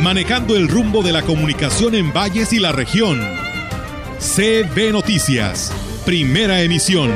manejando el rumbo de la comunicación en valles y la región. CB Noticias, primera emisión.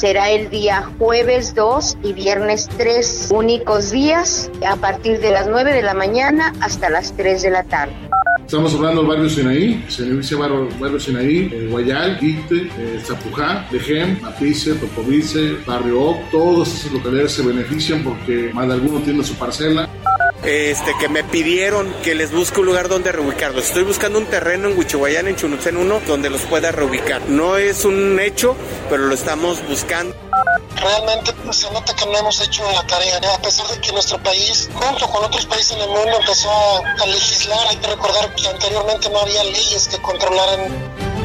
será el día jueves 2 y viernes 3, únicos días a partir de las 9 de la mañana hasta las 3 de la tarde. Estamos hablando del barrio Sinaí, servicio barrio, barrio Sinaí, Guayal, Guite, eh, Zapujá, Lejem, Apice, Topovice, Barrio Oc, todas esas localidades se benefician porque más de alguno tiene su parcela este, que me pidieron que les busque un lugar donde reubicarlos. Estoy buscando un terreno en Huichihuayán, en Chunutzen 1, donde los pueda reubicar. No es un hecho, pero lo estamos buscando. Realmente se nota que no hemos hecho la tarea, a pesar de que nuestro país, junto con otros países en el mundo, empezó a legislar. Hay que recordar que anteriormente no había leyes que controlaran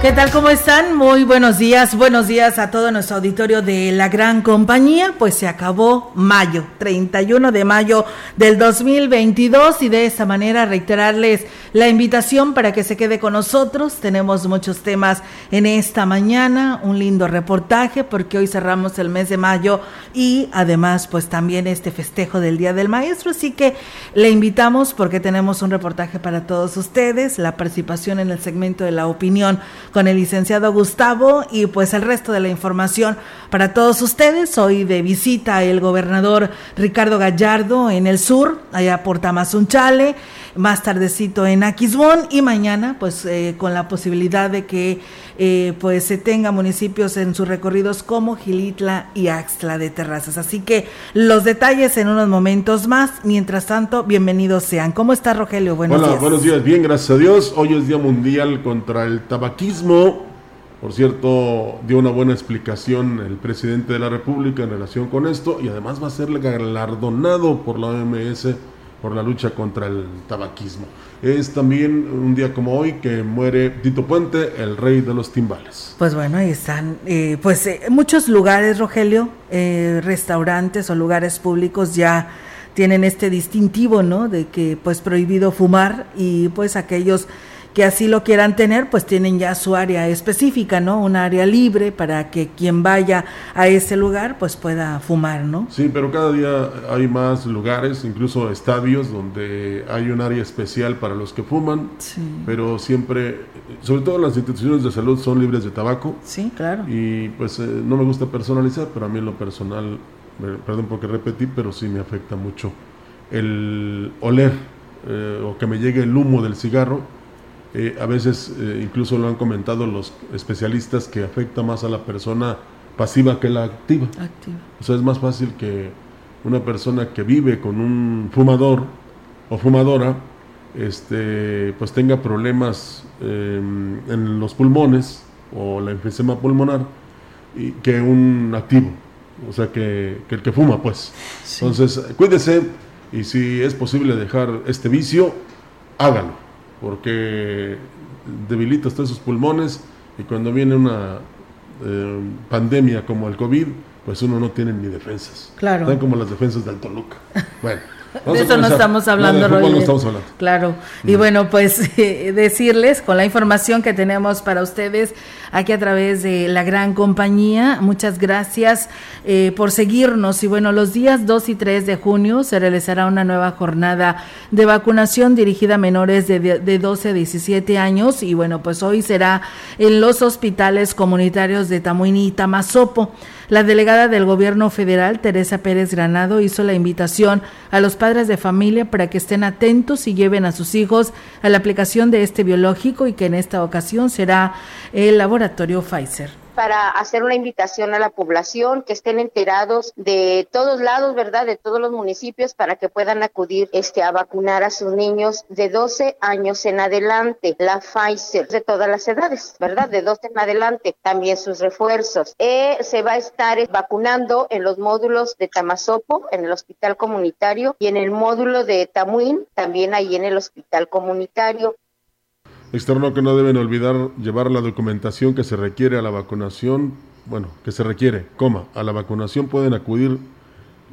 ¿Qué tal? ¿Cómo están? Muy buenos días. Buenos días a todo nuestro auditorio de la gran compañía. Pues se acabó mayo, 31 de mayo del 2022 y de esta manera reiterarles la invitación para que se quede con nosotros. Tenemos muchos temas en esta mañana, un lindo reportaje porque hoy cerramos el mes de mayo y además pues también este festejo del Día del Maestro. Así que le invitamos porque tenemos un reportaje para todos ustedes, la participación en el segmento de la opinión con el licenciado Gustavo y pues el resto de la información para todos ustedes. Hoy de visita el gobernador Ricardo Gallardo en el sur, allá por Tamazunchale, más tardecito en Aquismón y mañana pues eh, con la posibilidad de que eh, pues se tenga municipios en sus recorridos como Gilitla y Axtla de Terrazas. Así que los detalles en unos momentos más. Mientras tanto, bienvenidos sean. ¿Cómo está Rogelio? Buenos Hola, buenos días. Bien, gracias a Dios. Hoy es Día Mundial contra el Tabaquismo. Por cierto, dio una buena explicación el presidente de la República en relación con esto y además va a ser galardonado por la OMS por la lucha contra el tabaquismo. Es también un día como hoy que muere Tito Puente, el rey de los timbales. Pues bueno, ahí están, eh, pues eh, muchos lugares, Rogelio, eh, restaurantes o lugares públicos ya tienen este distintivo, ¿no? De que pues prohibido fumar y pues aquellos que así lo quieran tener, pues tienen ya su área específica, ¿no? Un área libre para que quien vaya a ese lugar, pues pueda fumar, ¿no? Sí, pero cada día hay más lugares, incluso estadios, donde hay un área especial para los que fuman, sí. pero siempre, sobre todo las instituciones de salud son libres de tabaco. Sí, claro. Y pues eh, no me gusta personalizar, pero a mí en lo personal, perdón porque repetí, pero sí me afecta mucho el oler eh, o que me llegue el humo del cigarro eh, a veces eh, incluso lo han comentado los especialistas que afecta más a la persona pasiva que la activa. O sea, es más fácil que una persona que vive con un fumador o fumadora, este, pues tenga problemas em, en los pulmones o la enfisema pulmonar y, que un activo, o sea, que, el que fuma, pues. Entonces, cuídese y si es posible dejar este vicio, hágalo porque debilita usted sus pulmones y cuando viene una eh, pandemia como el COVID, pues uno no tiene ni defensas. Claro. Están como las defensas del Toluca. Bueno. de eso no estamos hablando, no, no estamos hablando. Claro. Y mm. bueno, pues decirles con la información que tenemos para ustedes aquí a través de la gran compañía, muchas gracias eh, por seguirnos. Y bueno, los días 2 y 3 de junio se realizará una nueva jornada de vacunación dirigida a menores de, de 12 a 17 años. Y bueno, pues hoy será en los hospitales comunitarios de Tamuini y Tamazopo. La delegada del gobierno federal, Teresa Pérez Granado, hizo la invitación a los padres de familia para que estén atentos y lleven a sus hijos a la aplicación de este biológico y que en esta ocasión será el para hacer una invitación a la población, que estén enterados de todos lados, ¿verdad? De todos los municipios para que puedan acudir este, a vacunar a sus niños de 12 años en adelante, la Pfizer, de todas las edades, ¿verdad? De 12 en adelante, también sus refuerzos. Eh, se va a estar vacunando en los módulos de Tamazopo, en el hospital comunitario, y en el módulo de Tamuín, también ahí en el hospital comunitario. Externo que no deben olvidar llevar la documentación que se requiere a la vacunación, bueno, que se requiere, coma, a la vacunación pueden acudir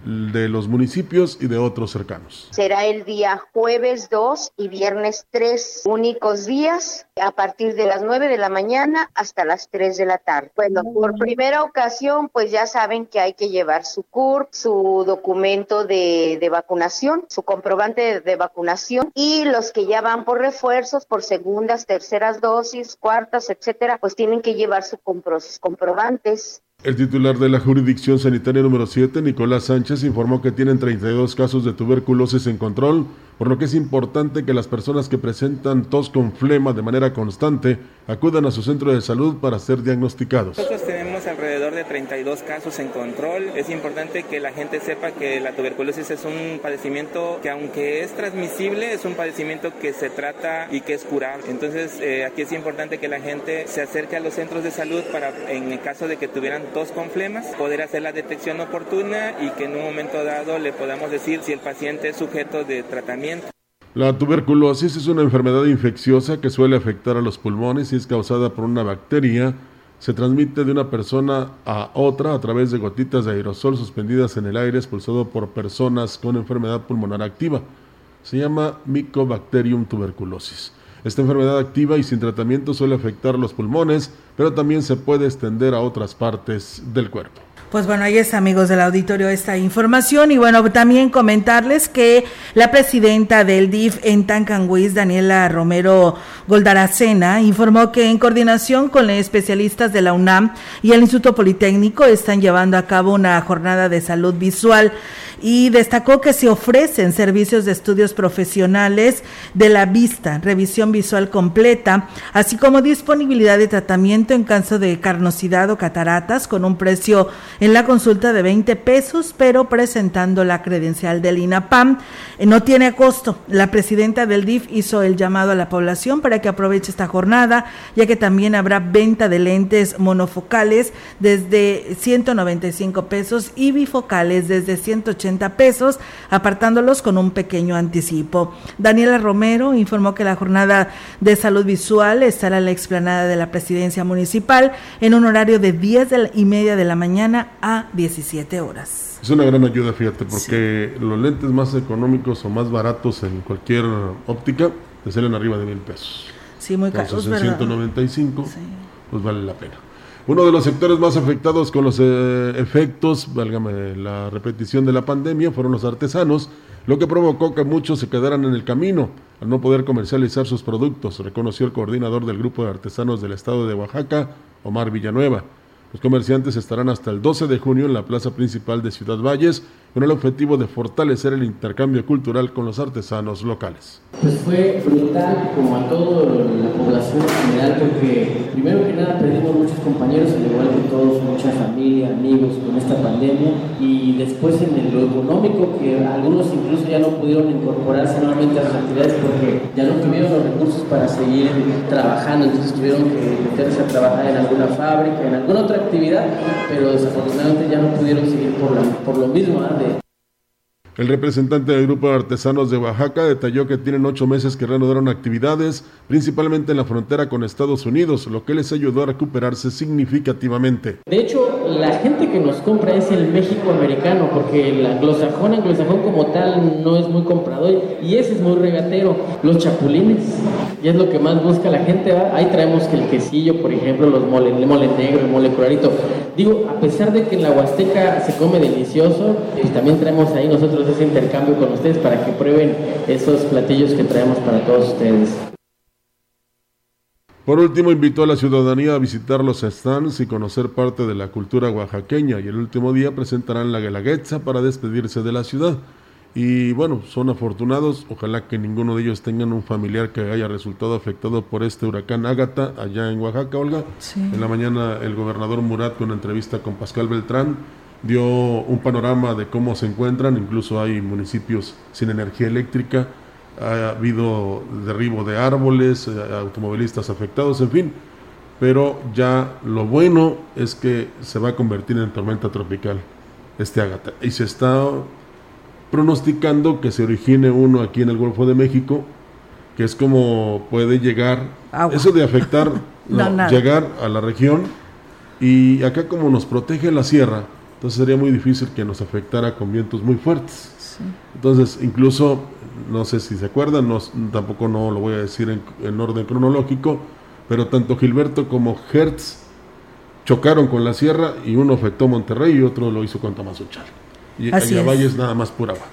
de los municipios y de otros cercanos. Será el día jueves 2 y viernes 3, únicos días, a partir de las 9 de la mañana hasta las 3 de la tarde. Bueno, por primera ocasión, pues ya saben que hay que llevar su CURP, su documento de, de vacunación, su comprobante de, vacunación y los que ya van por refuerzos, por segundas, terceras dosis, cuartas, etcétera, pues tienen que llevar sus comprobantes el titular de la jurisdicción sanitaria número 7, Nicolás Sánchez, informó que tienen 32 casos de tuberculosis en control, por lo que es importante que las personas que presentan tos con flema de manera constante acudan a su centro de salud para ser diagnosticados. Nosotros tenemos alrededor de 32 casos en control. Es importante que la gente sepa que la tuberculosis es un padecimiento que aunque es transmisible, es un padecimiento que se trata y que es curable. Entonces eh, aquí es importante que la gente se acerque a los centros de salud para, en el caso de que tuvieran con flemas, poder hacer la detección oportuna y que en un momento dado le podamos decir si el paciente es sujeto de tratamiento. La tuberculosis es una enfermedad infecciosa que suele afectar a los pulmones y es causada por una bacteria. Se transmite de una persona a otra a través de gotitas de aerosol suspendidas en el aire expulsado por personas con enfermedad pulmonar activa. Se llama Mycobacterium tuberculosis. Esta enfermedad activa y sin tratamiento suele afectar los pulmones, pero también se puede extender a otras partes del cuerpo. Pues bueno, ahí es amigos del auditorio esta información. Y bueno, también comentarles que la presidenta del DIF en Tancanguis, Daniela Romero Goldaracena, informó que en coordinación con especialistas de la UNAM y el Instituto Politécnico están llevando a cabo una jornada de salud visual y destacó que se ofrecen servicios de estudios profesionales de la vista, revisión visual completa, así como disponibilidad de tratamiento en caso de carnosidad o cataratas con un precio la consulta de 20 pesos, pero presentando la credencial del INAPAM. Eh, no tiene costo. La presidenta del DIF hizo el llamado a la población para que aproveche esta jornada, ya que también habrá venta de lentes monofocales desde 195 pesos y bifocales desde 180 pesos, apartándolos con un pequeño anticipo. Daniela Romero informó que la jornada de salud visual estará en la explanada de la presidencia municipal en un horario de 10 y media de la mañana a 17 horas. Es una gran ayuda, fíjate, porque los lentes más económicos o más baratos en cualquier óptica te salen arriba de mil pesos. Sí, muy caros, en 195, pues vale la pena. Uno de los sectores más afectados con los eh, efectos, válgame la repetición de la pandemia, fueron los artesanos, lo que provocó que muchos se quedaran en el camino al no poder comercializar sus productos, reconoció el coordinador del grupo de artesanos del estado de Oaxaca, Omar Villanueva. Los comerciantes estarán hasta el 12 de junio en la plaza principal de Ciudad Valles con el objetivo de fortalecer el intercambio cultural con los artesanos locales. Pues fue brutal como a toda la población en general porque primero que nada perdimos muchos compañeros, al igual que todos, mucha familia, amigos con esta pandemia y después en lo económico que algunos incluso ya no pudieron incorporarse nuevamente a las actividades porque ya no tuvieron los recursos para seguir trabajando, entonces tuvieron que meterse a trabajar en alguna fábrica, en alguna otra actividad, pero desafortunadamente ya no pudieron seguir por, por lo mismo. El representante del Grupo de Artesanos de Oaxaca detalló que tienen ocho meses que reanudaron actividades, principalmente en la frontera con Estados Unidos, lo que les ayudó a recuperarse significativamente. De hecho, la gente que nos compra es el México americano, porque el anglosajón, anglosajón como tal no es muy comprador y ese es muy regatero. Los chapulines, y es lo que más busca la gente. Ahí traemos que el quesillo, por ejemplo, los mole, el mole negro, el mole curarito. Digo, a pesar de que en la Huasteca se come delicioso, y también traemos ahí nosotros ese intercambio con ustedes para que prueben esos platillos que traemos para todos ustedes. Por último, invitó a la ciudadanía a visitar los stands y conocer parte de la cultura oaxaqueña y el último día presentarán la Guelaguetza para despedirse de la ciudad. Y bueno, son afortunados, ojalá que ninguno de ellos tengan un familiar que haya resultado afectado por este huracán Ágata allá en Oaxaca, Olga. En la mañana el gobernador Murat con una entrevista con Pascal Beltrán dio un panorama de cómo se encuentran, incluso hay municipios sin energía eléctrica, ha habido derribo de árboles, eh, automovilistas afectados, en fin. Pero ya lo bueno es que se va a convertir en tormenta tropical este Ágata. Y se está pronosticando que se origine uno aquí en el Golfo de México, que es como puede llegar, eso de afectar, llegar a la región. Y acá como nos protege la sierra, entonces sería muy difícil que nos afectara con vientos muy fuertes. Entonces, incluso no sé si se acuerdan, no, tampoco no lo voy a decir en, orden cronológico, pero tanto Gilberto como Hertz chocaron con la sierra y uno afectó Monterrey y otro lo hizo con Tamazuchal. Y Así es nada más pura agua.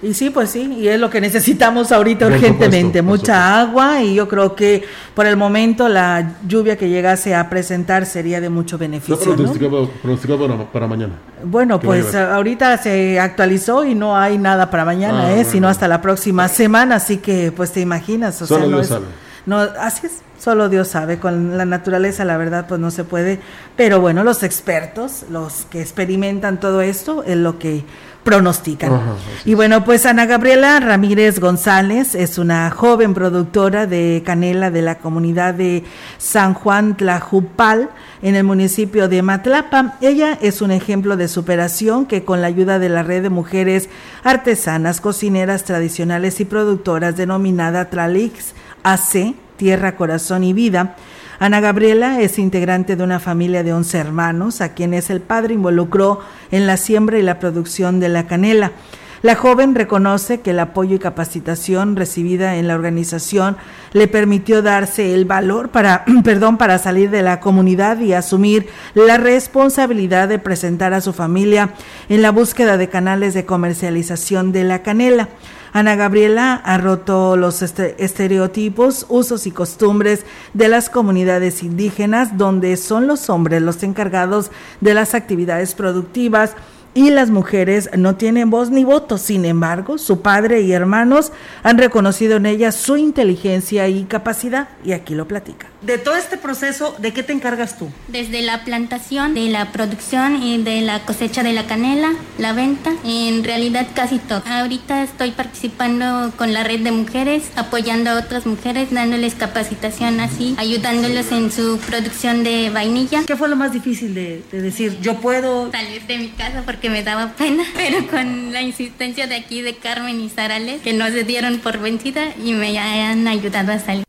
Y sí, pues sí, y es lo que necesitamos ahorita urgentemente, mucha agua y yo creo que por el momento la lluvia que llegase a presentar sería de mucho beneficio. pronosticado, para, mañana. Bueno, pues ahorita se actualizó y no hay nada para mañana, ah, ¿eh? sino hasta la próxima semana, así que pues te imaginas. O Solo sea, no Dios sabe. No, así es, solo Dios sabe, con la naturaleza la verdad pues no se puede, pero bueno, los expertos, los que experimentan todo esto, es lo que pronostican. y bueno, pues Ana Gabriela Ramírez González es una joven productora de canela de la comunidad de San Juan Tlajupal en el municipio de Matlapa. Ella es un ejemplo de superación que con la ayuda de la red de mujeres artesanas, cocineras tradicionales y productoras denominada Tralix AC, Tierra, Corazón y Vida, Ana Gabriela es integrante de una familia de 11 hermanos, a quienes el padre involucró en la siembra y la producción de la canela. La joven reconoce que el apoyo y capacitación recibida en la organización le permitió darse el valor para, perdón, para salir de la comunidad y asumir la responsabilidad de presentar a su familia en la búsqueda de canales de comercialización de la canela. Ana Gabriela ha roto los este, estereotipos, usos y costumbres de las comunidades indígenas, donde son los hombres los encargados de las actividades productivas y las mujeres no tienen voz ni voto. Sin embargo, su padre y hermanos han reconocido en ella su inteligencia y capacidad y aquí lo platica. De todo este proceso, ¿de qué te encargas tú? Desde la plantación, de la producción y de la cosecha de la canela, la venta, en realidad casi todo. Ahorita estoy participando con la red de mujeres, apoyando a otras mujeres, dándoles capacitación así, ayudándoles en su producción de vainilla. ¿Qué fue lo más difícil de, de decir, yo puedo salir de mi casa porque me daba pena, pero con la insistencia de aquí de Carmen y Sarales, que no se dieron por vencida y me han ayudado a salir.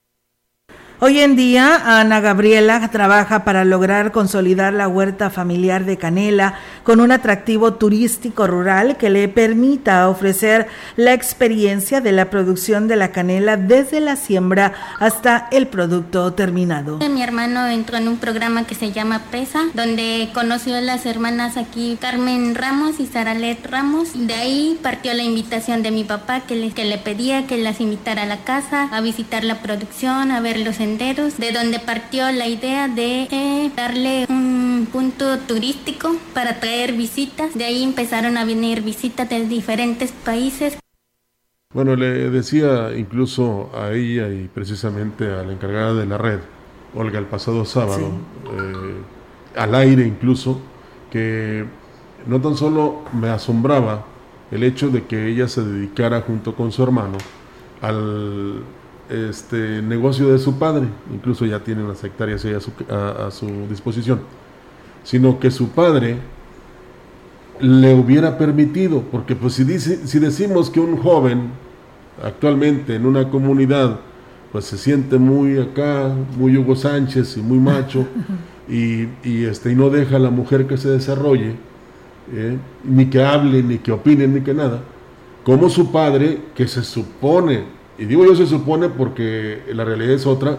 Hoy en día, Ana Gabriela trabaja para lograr consolidar la huerta familiar de Canela con un atractivo turístico rural que le permita ofrecer la experiencia de la producción de la canela desde la siembra hasta el producto terminado. Mi hermano entró en un programa que se llama PESA, donde conoció a las hermanas aquí Carmen Ramos y Saralet Ramos. De ahí partió la invitación de mi papá que le, que le pedía que las invitara a la casa, a visitar la producción, a ver los de donde partió la idea de eh, darle un punto turístico para traer visitas. De ahí empezaron a venir visitas de diferentes países. Bueno, le decía incluso a ella y precisamente a la encargada de la red, Olga, el pasado sábado, eh, al aire incluso, que no tan solo me asombraba el hecho de que ella se dedicara junto con su hermano al este negocio de su padre, incluso ya tiene unas hectáreas a su, a, su disposición, sino que su padre le hubiera permitido, porque pues si, dice, si decimos que un joven actualmente en una comunidad pues se siente muy acá, muy Hugo Sánchez y muy macho, y, y, este, y no deja a la mujer que se desarrolle, ¿eh? ni que hable, ni que opine, ni que nada, como su padre, que se supone y digo yo se supone porque la realidad es otra,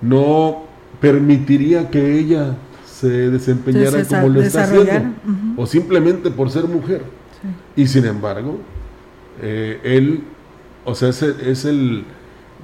no permitiría que ella se desempeñara como lo está haciendo, o simplemente por ser mujer. Y sin embargo, eh, él, o sea, es, es, el,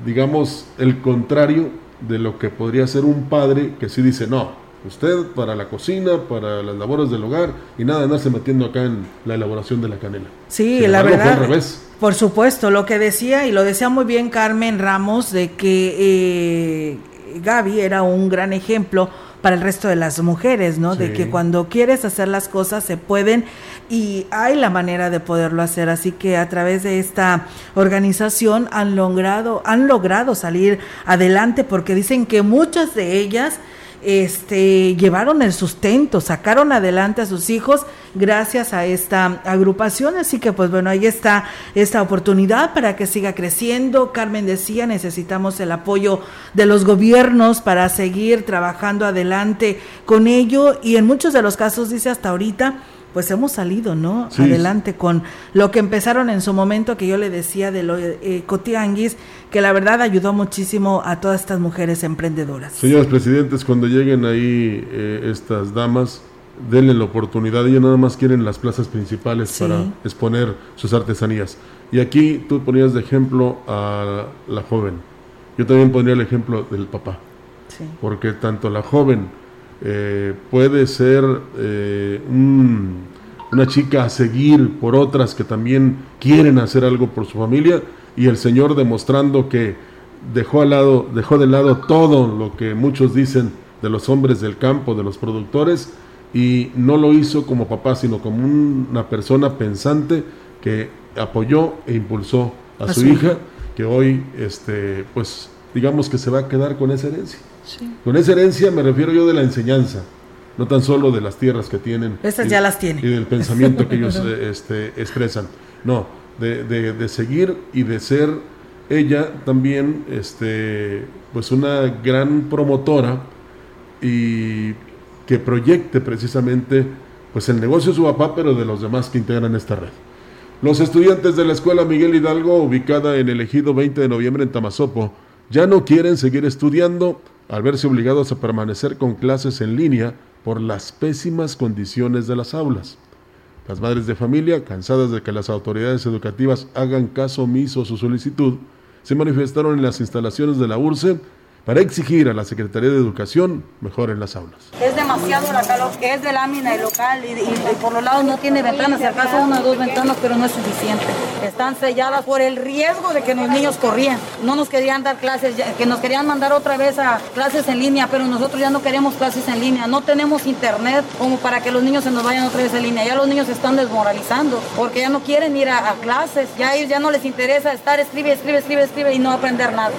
digamos, el contrario de lo que podría ser un padre que sí dice, no, usted para la cocina, para las labores del hogar y nada de andarse metiendo acá en la elaboración de la canela. Sí, la verdad. al revés. Por supuesto, lo que decía, y lo decía muy bien Carmen Ramos, de que eh, Gaby era un gran ejemplo para el resto de las mujeres, ¿no? De que cuando quieres hacer las cosas se pueden y hay la manera de poderlo hacer, así que a través de esta organización han logrado han logrado salir adelante porque dicen que muchas de ellas este, llevaron el sustento, sacaron adelante a sus hijos gracias a esta agrupación. Así que, pues bueno, ahí está esta oportunidad para que siga creciendo. Carmen decía, necesitamos el apoyo de los gobiernos para seguir trabajando adelante con ello y en muchos de los casos, dice hasta ahorita, pues hemos salido, ¿no? Adelante con lo que empezaron en su momento, que yo le decía de lo eh, Cotianguis, que la verdad ayudó muchísimo a todas estas mujeres emprendedoras. Señores presidentes, cuando lleguen ahí eh, estas damas, denle la oportunidad, ellos nada más quieren las plazas principales para exponer sus artesanías. Y aquí tú ponías de ejemplo a la joven, yo también pondría el ejemplo del papá, porque tanto la joven, eh, puede ser eh, una chica a seguir por otras que también quieren hacer algo por su familia y el Señor demostrando que dejó, al lado, dejó de lado todo lo que muchos dicen de los hombres del campo, de los productores, y no lo hizo como papá, sino como una persona pensante que apoyó e impulsó a, su, hija, que hoy, este, pues, digamos que se va a quedar con esa herencia. Con esa herencia me refiero yo de la enseñanza, no tan solo de las tierras que tienen. Esas ya las tienen. Y del pensamiento que ellos este, expresan. No, de, de, seguir y de ser ella también este, pues una gran promotora y que proyecte precisamente pues el negocio de su papá, pero de los demás que integran esta red. Los estudiantes de la Escuela Miguel Hidalgo, ubicada en el ejido 20 de noviembre en Tamazopo, ya no quieren seguir estudiando al verse obligados a permanecer con clases en línea por las pésimas condiciones de las aulas. Las madres de familia, cansadas de que las autoridades educativas hagan caso omiso a su solicitud, se manifestaron en las instalaciones de la URSE para exigir a la Secretaría de Educación mejoren las aulas. Es demasiado la calor, que es de lámina y local y, por los lados no tiene ventanas, si acaso una o dos ventanas, pero no es suficiente. Están selladas por el riesgo de que los niños corrían. No nos querían dar clases, que nos querían mandar otra vez a clases en línea, pero nosotros ya no queremos clases en línea. No tenemos internet como para que los niños se nos vayan otra vez en línea. Ya los niños se están desmoralizando porque ya no quieren ir a, clases. Ya ellos ya no les interesa estar escribe, escribe, escribe, escribe y no aprender nada.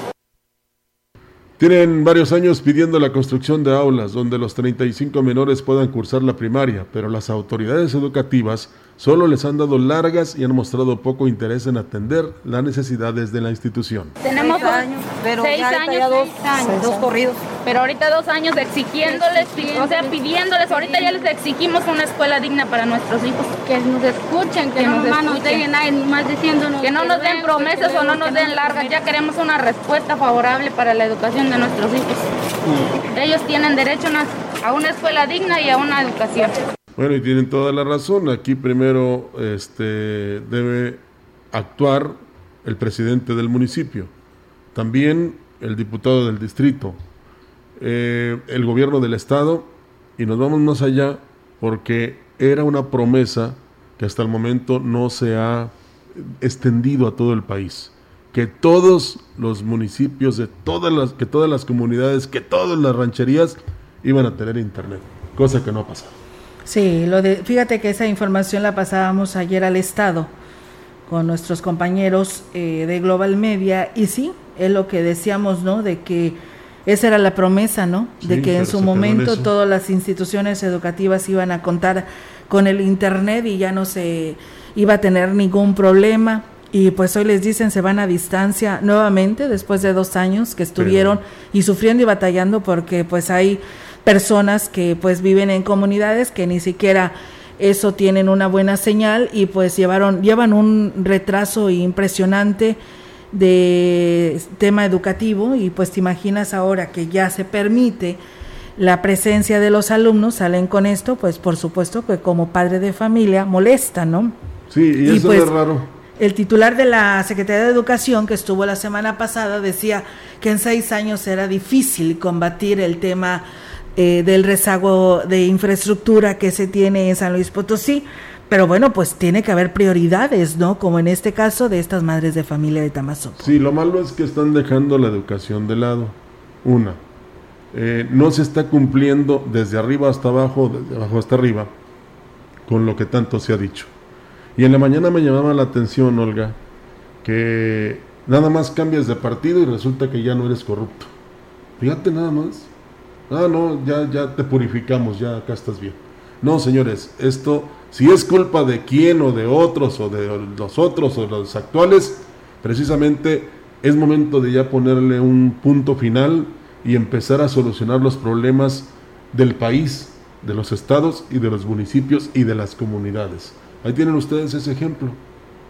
Tienen varios años pidiendo la construcción de aulas donde los 35 menores puedan cursar la primaria, pero las autoridades educativas solo les han dado largas y han mostrado poco interés en atender las necesidades de la institución. Tenemos seis años, pero seis años, dos, años, dos corridos. Pero ahorita dos años exigiéndoles, o sea, pidiéndoles, ahorita ya les exigimos una escuela digna para nuestros hijos. Que nos escuchen, que, nos, nos den más diciéndonos. Que no nos den promesas o no nos den largas, ya queremos una respuesta favorable para la educación de nuestros hijos. Ellos tienen derecho a una escuela digna y a una educación. Bueno, y tienen toda la razón. Aquí primero este, debe actuar el presidente del municipio, también el diputado del distrito, eh, el gobierno del estado, y nos vamos más allá porque era una promesa que hasta el momento no se ha extendido a todo el país que todos los municipios de todas las que todas las comunidades que todas las rancherías iban a tener internet cosa que no ha pasado Sí, lo de, fíjate que esa información la pasábamos ayer al Estado con nuestros compañeros eh, de Global Media y sí, es lo que decíamos, ¿no? De que esa era la promesa, ¿no? de que en su momento todas las instituciones educativas iban a contar con el Internet y ya no se iba a tener ningún problema. Y pues hoy les dicen se van a distancia nuevamente después de dos años que estuvieron y sufriendo y batallando porque pues hay personas que pues viven en comunidades que ni siquiera eso tienen una buena señal y pues llevaron llevan un retraso impresionante de tema educativo y pues te imaginas ahora que ya se permite la presencia de los alumnos salen con esto pues por supuesto que como padre de familia molesta no sí y, eso es pues, raro. el titular de la Secretaría de Educación que estuvo la semana pasada decía que en seis años era difícil combatir el tema eh, del rezago de infraestructura que se tiene en San Luis Potosí. Pero bueno, pues tiene que haber prioridades, ¿no? Como en este caso de estas madres de familia de Tamazo. Sí, lo malo es que están dejando la educación de lado. Una, eh, no se está cumpliendo desde arriba hasta abajo, desde abajo hasta arriba, con lo que tanto se ha dicho. Y en la mañana me llamaba la atención, Olga, que nada más cambias de partido y resulta que ya no eres corrupto. Fíjate nada más. Ah, no, ya, ya te purificamos, ya acá estás bien. No, señores, esto, si es culpa de quién o de otros o de los otros o de los actuales, precisamente es momento de ya ponerle un punto final y empezar a solucionar los problemas del país, de los estados y de los municipios y de las comunidades. Ahí tienen ustedes ese ejemplo.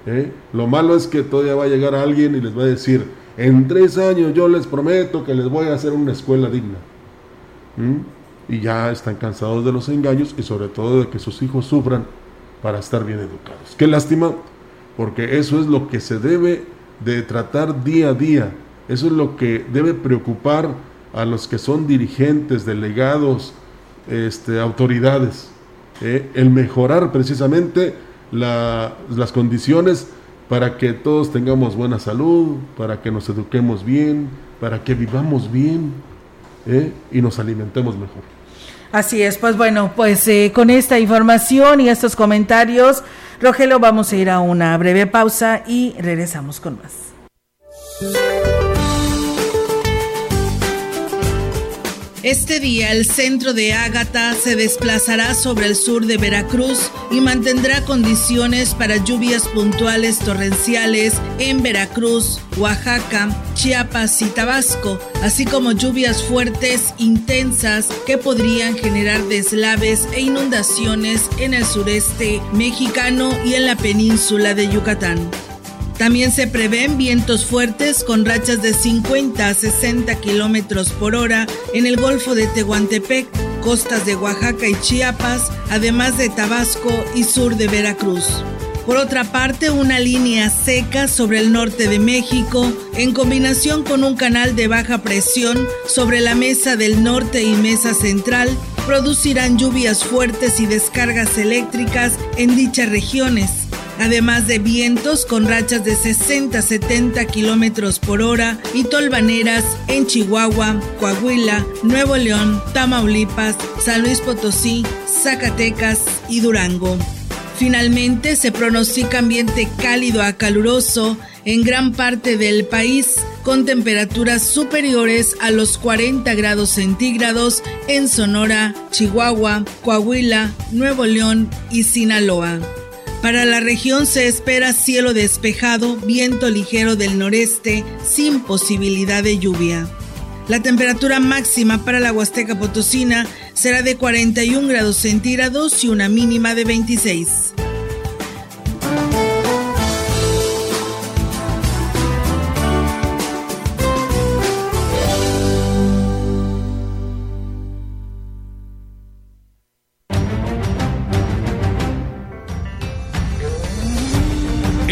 ¿eh? Lo malo es que todavía va a llegar alguien y les va a decir, en tres años yo les prometo que les voy a hacer una escuela digna. Y ya están cansados de los engaños y sobre todo de que sus hijos sufran para estar bien educados. Qué lástima, porque eso es lo que se debe de tratar día a día. Eso es lo que debe preocupar a los que son dirigentes, delegados, este, autoridades. ¿eh? el mejorar precisamente las condiciones para que todos tengamos buena salud, para que nos eduquemos bien, para que vivamos bien ¿eh? y nos alimentemos mejor. Así es, pues bueno, pues eh, con esta información y estos comentarios, Rogelio, vamos a ir a una breve pausa y regresamos con más. Este día el centro de Ágata se desplazará sobre el sur de Veracruz y mantendrá condiciones para lluvias puntuales torrenciales en Veracruz, Oaxaca, Chiapas y Tabasco, así como lluvias fuertes intensas que podrían generar deslaves e inundaciones en el sureste mexicano y en la península de Yucatán. También se prevén vientos fuertes con rachas de 50 a 60 kilómetros por hora en el Golfo de Tehuantepec, costas de Oaxaca y Chiapas, además de Tabasco y sur de Veracruz. Por otra parte, una línea seca sobre el norte de México, en combinación con un canal de baja presión sobre la mesa del norte y mesa central, producirán lluvias fuertes y descargas eléctricas en dichas regiones además de vientos con rachas de 60-70 kilómetros por hora y tolvaneras en Chihuahua, Coahuila, Nuevo León, Tamaulipas, San Luis Potosí, Zacatecas y Durango. Finalmente se pronostica ambiente cálido a caluroso en gran parte del país con temperaturas superiores a los 40 grados centígrados en Sonora, Chihuahua, Coahuila, Nuevo León y Sinaloa. Para la región se espera cielo despejado, viento ligero del noreste, sin posibilidad de lluvia. La temperatura máxima para la Huasteca Potosina será de 41 grados centígrados y una mínima de 26.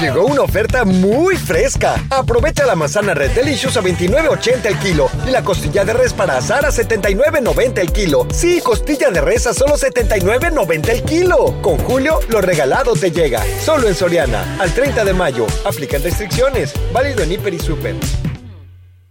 Llegó una oferta muy fresca. Aprovecha la manzana Red Delicious a 29.80 el kilo y la costilla de res para asar a 79.90 el kilo. Sí, costilla de res a solo 79.90 el kilo. Con Julio, lo regalado te llega. Solo en Soriana, al 30 de mayo. Aplican restricciones. Válido en Hiper y Super.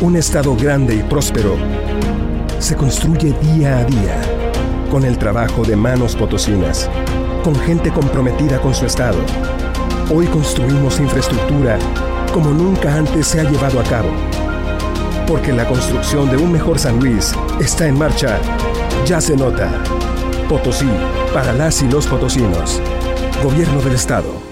Un estado grande y próspero se construye día a día con el trabajo de manos potosinas, con gente comprometida con su estado. Hoy construimos infraestructura como nunca antes se ha llevado a cabo. Porque la construcción de un mejor San Luis está en marcha. Ya se nota. Potosí, para las y los potosinos. Gobierno del Estado.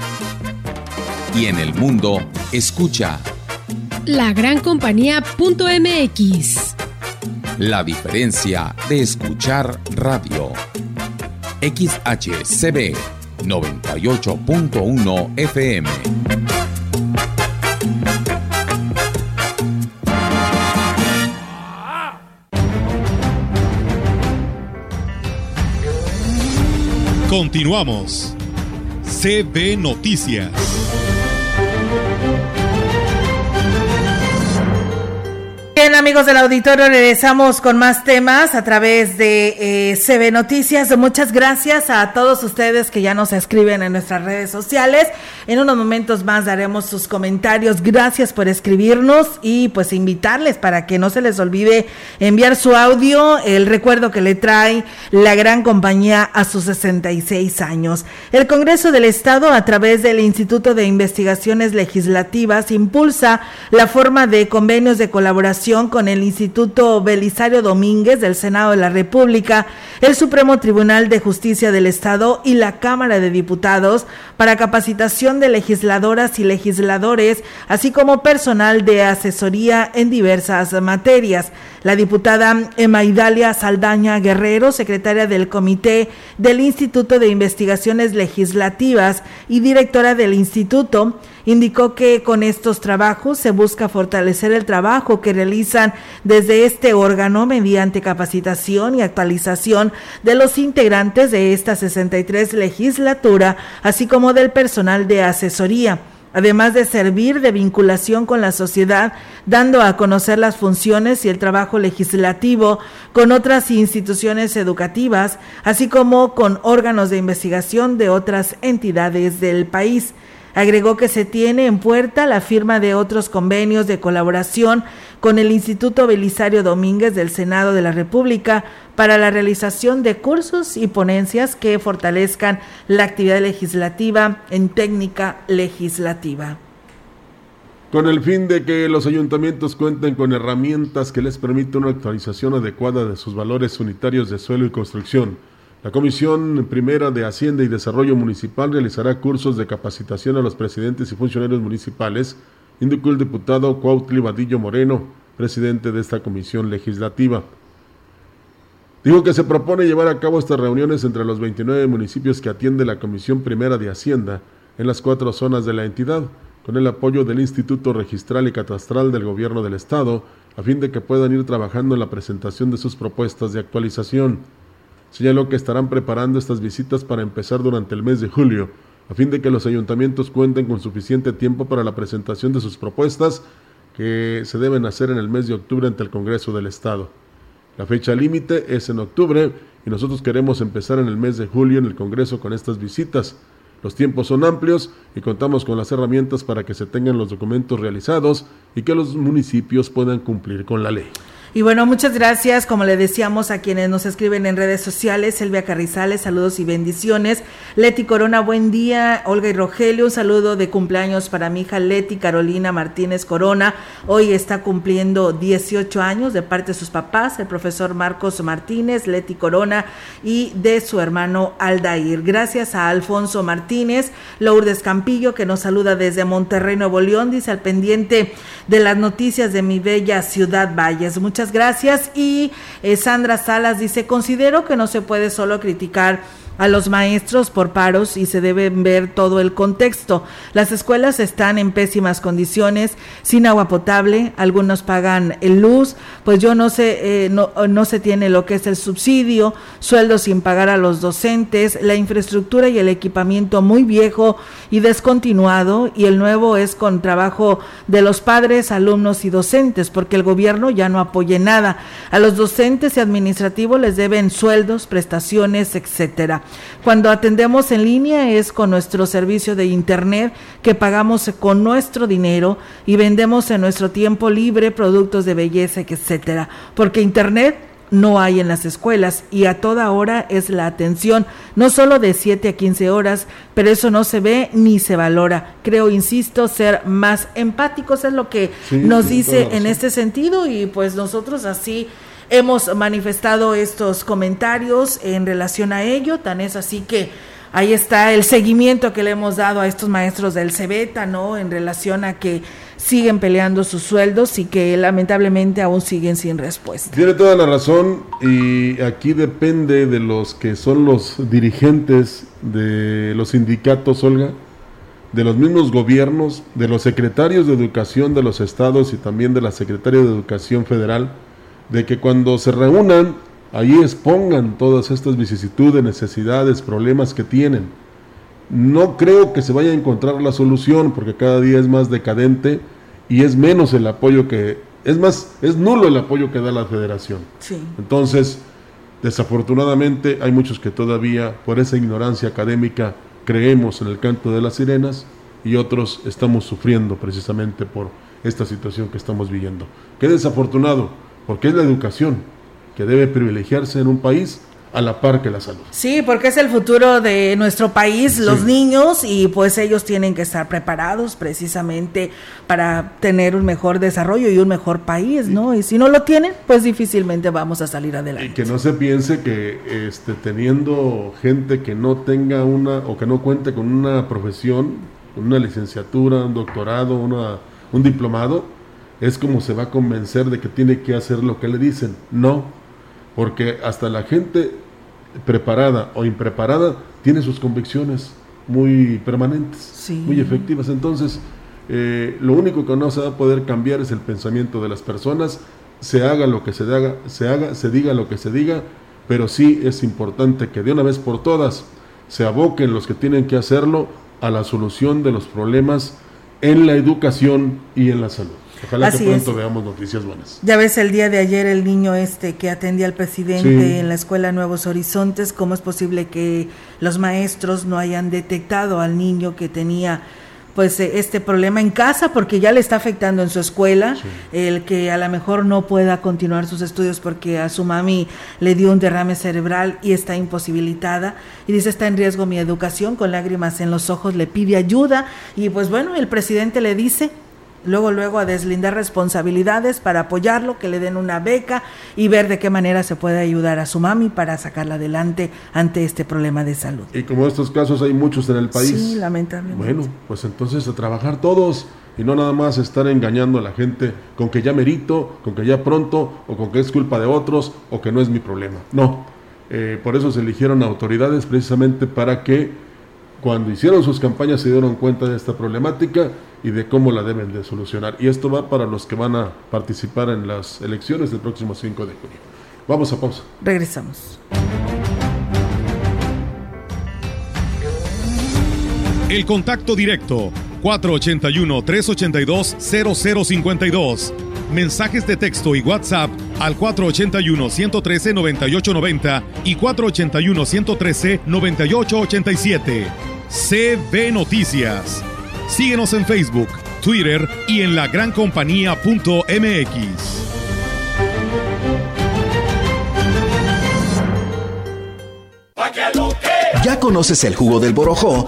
Y en el mundo, escucha La gran compañía.mx. la diferencia de escuchar radio. XHCB 98.1 FM. Continuamos. CB Noticias. Bien, amigos del auditorio, regresamos con más temas a través de eh, CB Noticias. Muchas gracias a todos ustedes que ya nos escriben en nuestras redes sociales. En unos momentos más daremos sus comentarios. Gracias por escribirnos y pues invitarles para que no se les olvide enviar su audio, el recuerdo que le trae la gran compañía a sus 66 años. El Congreso del Estado, a través del Instituto de Investigaciones Legislativas, impulsa la forma de convenios de colaboración con el Instituto Belisario Domínguez del Senado de la República, el Supremo Tribunal de Justicia del Estado y la Cámara de Diputados para capacitación de legisladoras y legisladores, así como personal de asesoría en diversas materias. La diputada Emaidalia Saldaña Guerrero, secretaria del Comité del Instituto de Investigaciones Legislativas y directora del Instituto, indicó que con estos trabajos se busca fortalecer el trabajo que realizan desde este órgano mediante capacitación y actualización de los integrantes de esta 63 legislatura, así como del personal de asesoría además de servir de vinculación con la sociedad, dando a conocer las funciones y el trabajo legislativo con otras instituciones educativas, así como con órganos de investigación de otras entidades del país. Agregó que se tiene en puerta la firma de otros convenios de colaboración con el Instituto Belisario Domínguez del Senado de la República para la realización de cursos y ponencias que fortalezcan la actividad legislativa en técnica legislativa. Con el fin de que los ayuntamientos cuenten con herramientas que les permitan una actualización adecuada de sus valores unitarios de suelo y construcción, la Comisión Primera de Hacienda y Desarrollo Municipal realizará cursos de capacitación a los presidentes y funcionarios municipales, indicó el diputado Cuautli Vadillo Moreno, presidente de esta comisión legislativa. Dijo que se propone llevar a cabo estas reuniones entre los 29 municipios que atiende la Comisión Primera de Hacienda en las cuatro zonas de la entidad, con el apoyo del Instituto Registral y Catastral del Gobierno del Estado, a fin de que puedan ir trabajando en la presentación de sus propuestas de actualización. Señaló que estarán preparando estas visitas para empezar durante el mes de julio, a fin de que los ayuntamientos cuenten con suficiente tiempo para la presentación de sus propuestas que se deben hacer en el mes de octubre ante el Congreso del Estado. La fecha límite es en octubre y nosotros queremos empezar en el mes de julio en el Congreso con estas visitas. Los tiempos son amplios y contamos con las herramientas para que se tengan los documentos realizados y que los municipios puedan cumplir con la ley. Y bueno, muchas gracias, como le decíamos a quienes nos escriben en redes sociales, Silvia Carrizales, saludos y bendiciones. Leti Corona, buen día. Olga y Rogelio, un saludo de cumpleaños para mi hija Leti Carolina Martínez Corona. Hoy está cumpliendo 18 años de parte de sus papás, el profesor Marcos Martínez, Leti Corona y de su hermano Aldair. Gracias a Alfonso Martínez, Lourdes Campillo, que nos saluda desde Monterrey, Nuevo León, dice al pendiente de las noticias de mi bella ciudad Valles. Muchas gracias. Y eh, Sandra Salas dice, considero que no se puede solo criticar a los maestros por paros y se debe ver todo el contexto. Las escuelas están en pésimas condiciones, sin agua potable, algunos pagan el luz, pues yo no sé, eh, no, no se tiene lo que es el subsidio, sueldos sin pagar a los docentes, la infraestructura y el equipamiento muy viejo y descontinuado y el nuevo es con trabajo de los padres, alumnos y docentes, porque el gobierno ya no apoye nada. A los docentes y administrativos les deben sueldos, prestaciones, etcétera. Cuando atendemos en línea es con nuestro servicio de Internet que pagamos con nuestro dinero y vendemos en nuestro tiempo libre productos de belleza, etcétera. Porque Internet no hay en las escuelas y a toda hora es la atención, no solo de 7 a 15 horas, pero eso no se ve ni se valora. Creo, insisto, ser más empáticos es lo que nos dice en este sentido y pues nosotros así hemos manifestado estos comentarios en relación a ello, tan es así que ahí está el seguimiento que le hemos dado a estos maestros del Cebeta, ¿no? En relación a que siguen peleando sus sueldos y que lamentablemente aún siguen sin respuesta. Tiene toda la razón y aquí depende de los que son los dirigentes de los sindicatos, Olga, de los mismos gobiernos, de los secretarios de educación de los estados y también de la Secretaría de Educación Federal de que cuando se reúnan, ahí expongan todas estas vicisitudes, necesidades, problemas que tienen. No creo que se vaya a encontrar la solución porque cada día es más decadente y es menos el apoyo que, es más, es nulo el apoyo que da la federación. Entonces, desafortunadamente hay muchos que todavía por esa ignorancia académica creemos en el canto de las sirenas y otros estamos sufriendo precisamente por esta situación que estamos viviendo. Qué desafortunado porque es la educación que debe privilegiarse en un país a la par que la salud. Sí, porque es el futuro de nuestro país, los niños, y pues ellos tienen que estar preparados precisamente para tener un mejor desarrollo y un mejor país, ¿no? Y si no lo tienen, pues difícilmente vamos a salir adelante. Y que no se piense que este, teniendo gente que no tenga una o que no cuente con una profesión, una licenciatura, un doctorado, una, un diplomado, es como se va a convencer de que tiene que hacer lo que le dicen. No, porque hasta la gente preparada o impreparada tiene sus convicciones muy permanentes, muy efectivas. Entonces, eh, lo único que no se va a poder cambiar es el pensamiento de las personas, se haga lo que se haga, se haga, se diga lo que se diga, pero sí es importante que de una vez por todas se aboquen los que tienen que hacerlo a la solución de los problemas en la educación y en la salud. Ojalá que pronto veamos noticias buenas. Ya ves el día de ayer el niño este que atendía al presidente en la escuela Nuevos Horizontes, ¿cómo es posible que los maestros no hayan detectado al niño que tenía pues eh, este problema en casa porque ya le está afectando en su escuela, el que a lo mejor no pueda continuar sus estudios porque a su mami le dio un derrame cerebral y está imposibilitada. Y dice está en riesgo mi educación con lágrimas en los ojos le pide ayuda y pues bueno el presidente le dice luego luego a deslindar responsabilidades para apoyarlo, que le den una beca y ver de qué manera se puede ayudar a su mami para sacarla adelante ante este problema de salud. Y como estos casos hay muchos en el país. Sí, lamentablemente. Bueno, pues entonces a trabajar todos y no nada más estar engañando a la gente con que ya merito, con que ya pronto o con que es culpa de otros o que no es mi problema. No, eh, por eso se eligieron autoridades precisamente para que cuando hicieron sus campañas se dieron cuenta de esta problemática y de cómo la deben de solucionar. Y esto va para los que van a participar en las elecciones del próximo 5 de junio. Vamos a pausa. Regresamos. El contacto directo 481-382-0052. Mensajes de texto y WhatsApp al 481-113-9890 y 481-113-9887. CB Noticias. Síguenos en Facebook, Twitter y en lagrancompañía.mx. ¿Ya conoces el jugo del borojó?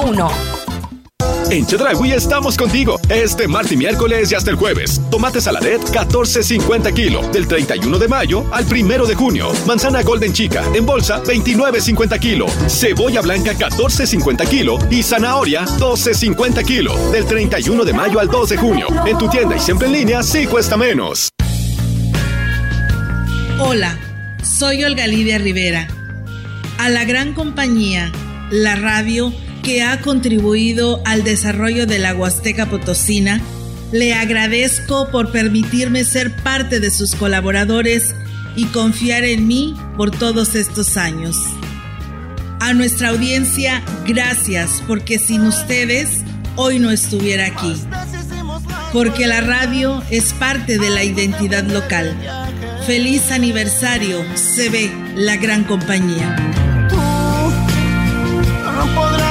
202 B001. En Chedragui estamos contigo. Este martes y miércoles y hasta el jueves. Tomate saladet 14.50 kilo. Del 31 de mayo al 1 de junio. Manzana Golden Chica en bolsa 29.50 kilo. Cebolla blanca 14.50 kilo. Y zanahoria 12.50 kilo. Del 31 de mayo al 2 de junio. En tu tienda y siempre en línea sí cuesta menos. Hola, soy Olga Lidia Rivera. A la gran compañía, la radio, que ha contribuido al desarrollo de la Huasteca Potosina, le agradezco por permitirme ser parte de sus colaboradores y confiar en mí por todos estos años. A nuestra audiencia, gracias, porque sin ustedes hoy no estuviera aquí. Porque la radio es parte de la identidad local. Feliz aniversario, CB, la gran compañía. No podrás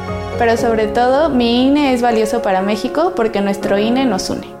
Pero sobre todo, mi INE es valioso para México porque nuestro INE nos une.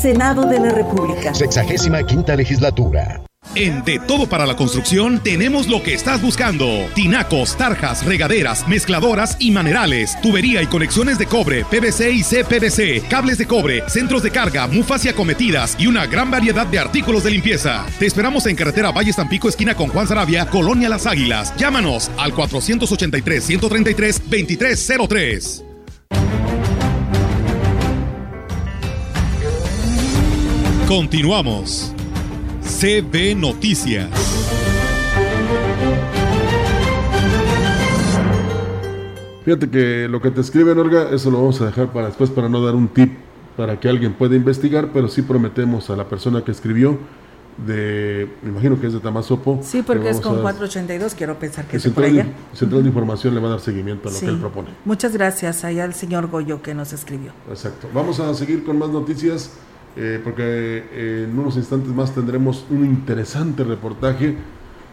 Senado de la República. Sexagésima quinta legislatura. En De Todo para la Construcción tenemos lo que estás buscando. Tinacos, tarjas, regaderas, mezcladoras y manerales, tubería y conexiones de cobre, PVC y CPVC, cables de cobre, centros de carga, mufas y acometidas y una gran variedad de artículos de limpieza. Te esperamos en carretera Valle Tampico, esquina con Juan Sarabia, Colonia Las Águilas. Llámanos al 483-133-2303. Continuamos. CB Noticias. Fíjate que lo que te escriben, Olga, eso lo vamos a dejar para después para no dar un tip para que alguien pueda investigar, pero sí prometemos a la persona que escribió de, me imagino que es de Tamazopo. Sí, porque es con 482, quiero pensar que es por allá. Central de Información le va a dar seguimiento a lo que él propone. Muchas gracias allá al señor Goyo que nos escribió. Exacto. Vamos a seguir con más noticias eh, porque eh, en unos instantes más tendremos un interesante reportaje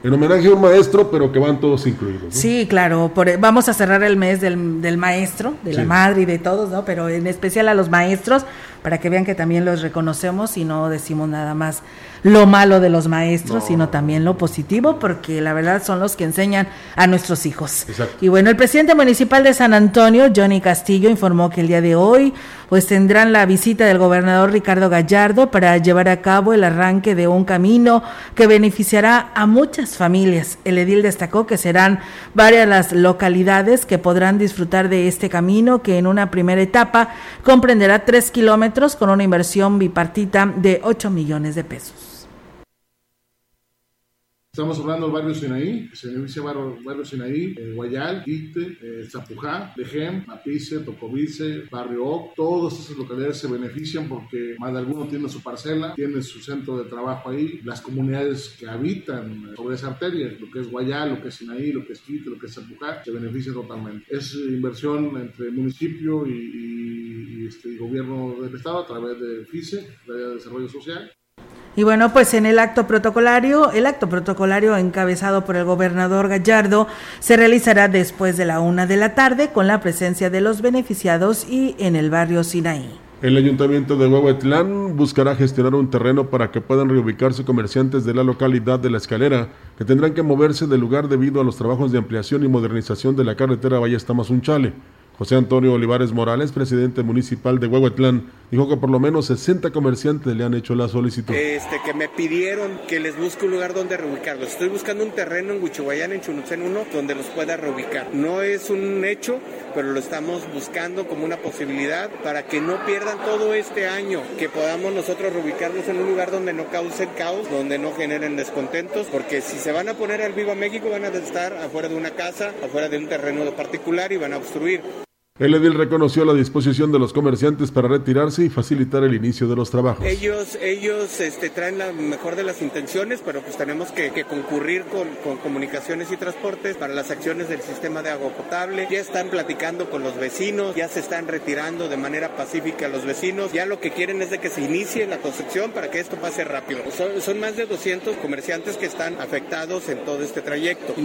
en homenaje a un maestro, pero que van todos incluidos. Sí, claro, por, vamos a cerrar el mes del, del maestro, de la madre y de todos, ¿no? Pero en especial a los maestros, para que vean que también los reconocemos y no decimos nada más lo malo de los maestros, sino también lo positivo, porque la verdad son los que enseñan a nuestros hijos. Y bueno, el presidente municipal de San Antonio, Johnny Castillo, informó que el día de hoy pues tendrán la visita del gobernador Ricardo Gallardo para llevar a cabo el arranque de un camino que beneficiará a muchas familias. El edil destacó que serán varias las localidades que podrán disfrutar de este camino que en una primera etapa comprenderá tres kilómetros con una inversión bipartita de 8 millones de pesos. Estamos hablando del barrio Sinaí, se beneficia barrio, barrio Sinaí, eh, Guayal, Ite, eh, Zapujá, Lejem, Mapice, Tocovice, Barrio Oc, todas esas localidades se benefician porque más de alguno tiene su parcela, tiene su centro de trabajo ahí, las comunidades que habitan sobre esa arteria, lo que es Guayal, lo que es Sinaí, lo que es Ite, lo que es Zapujá, se benefician totalmente. Es inversión entre municipio y, y, este, gobierno del estado a través de FICE, de Desarrollo Social. Y bueno, pues en el acto protocolario, el acto protocolario encabezado por el gobernador Gallardo se realizará después de la una de la tarde con la presencia de los beneficiados y en el barrio Sinaí. El ayuntamiento de Huehuetlán buscará gestionar un terreno para que puedan reubicarse comerciantes de la localidad de La Escalera, que tendrán que moverse del lugar debido a los trabajos de ampliación y modernización de la carretera Valle-Tamazunchale. José Antonio Olivares Morales, presidente municipal de Huehuetlán, dijo que por lo menos 60 comerciantes le han hecho la solicitud. Este, que me pidieron que les busque un lugar donde reubicarlos. Estoy buscando un terreno en Huichuayán, en Chunucén 1, donde los pueda reubicar. No es un hecho, pero lo estamos buscando como una posibilidad para que no pierdan todo este año, que podamos nosotros reubicarlos en un lugar donde no causen caos, donde no generen descontentos, porque si se van a poner al vivo a México van a estar afuera de una casa, afuera de un terreno particular y van a obstruir. El edil reconoció la disposición de los comerciantes para retirarse y facilitar el inicio de los trabajos. Ellos, ellos este, traen la mejor de las intenciones, pero pues tenemos que, concurrir con, comunicaciones y transportes para las acciones del sistema de agua potable. Ya están platicando con los vecinos, ya se están retirando de manera pacífica los vecinos. Ya lo que quieren es de que se inicie la construcción para que esto pase rápido. Son, son más de 200 comerciantes que están afectados en todo este trayecto.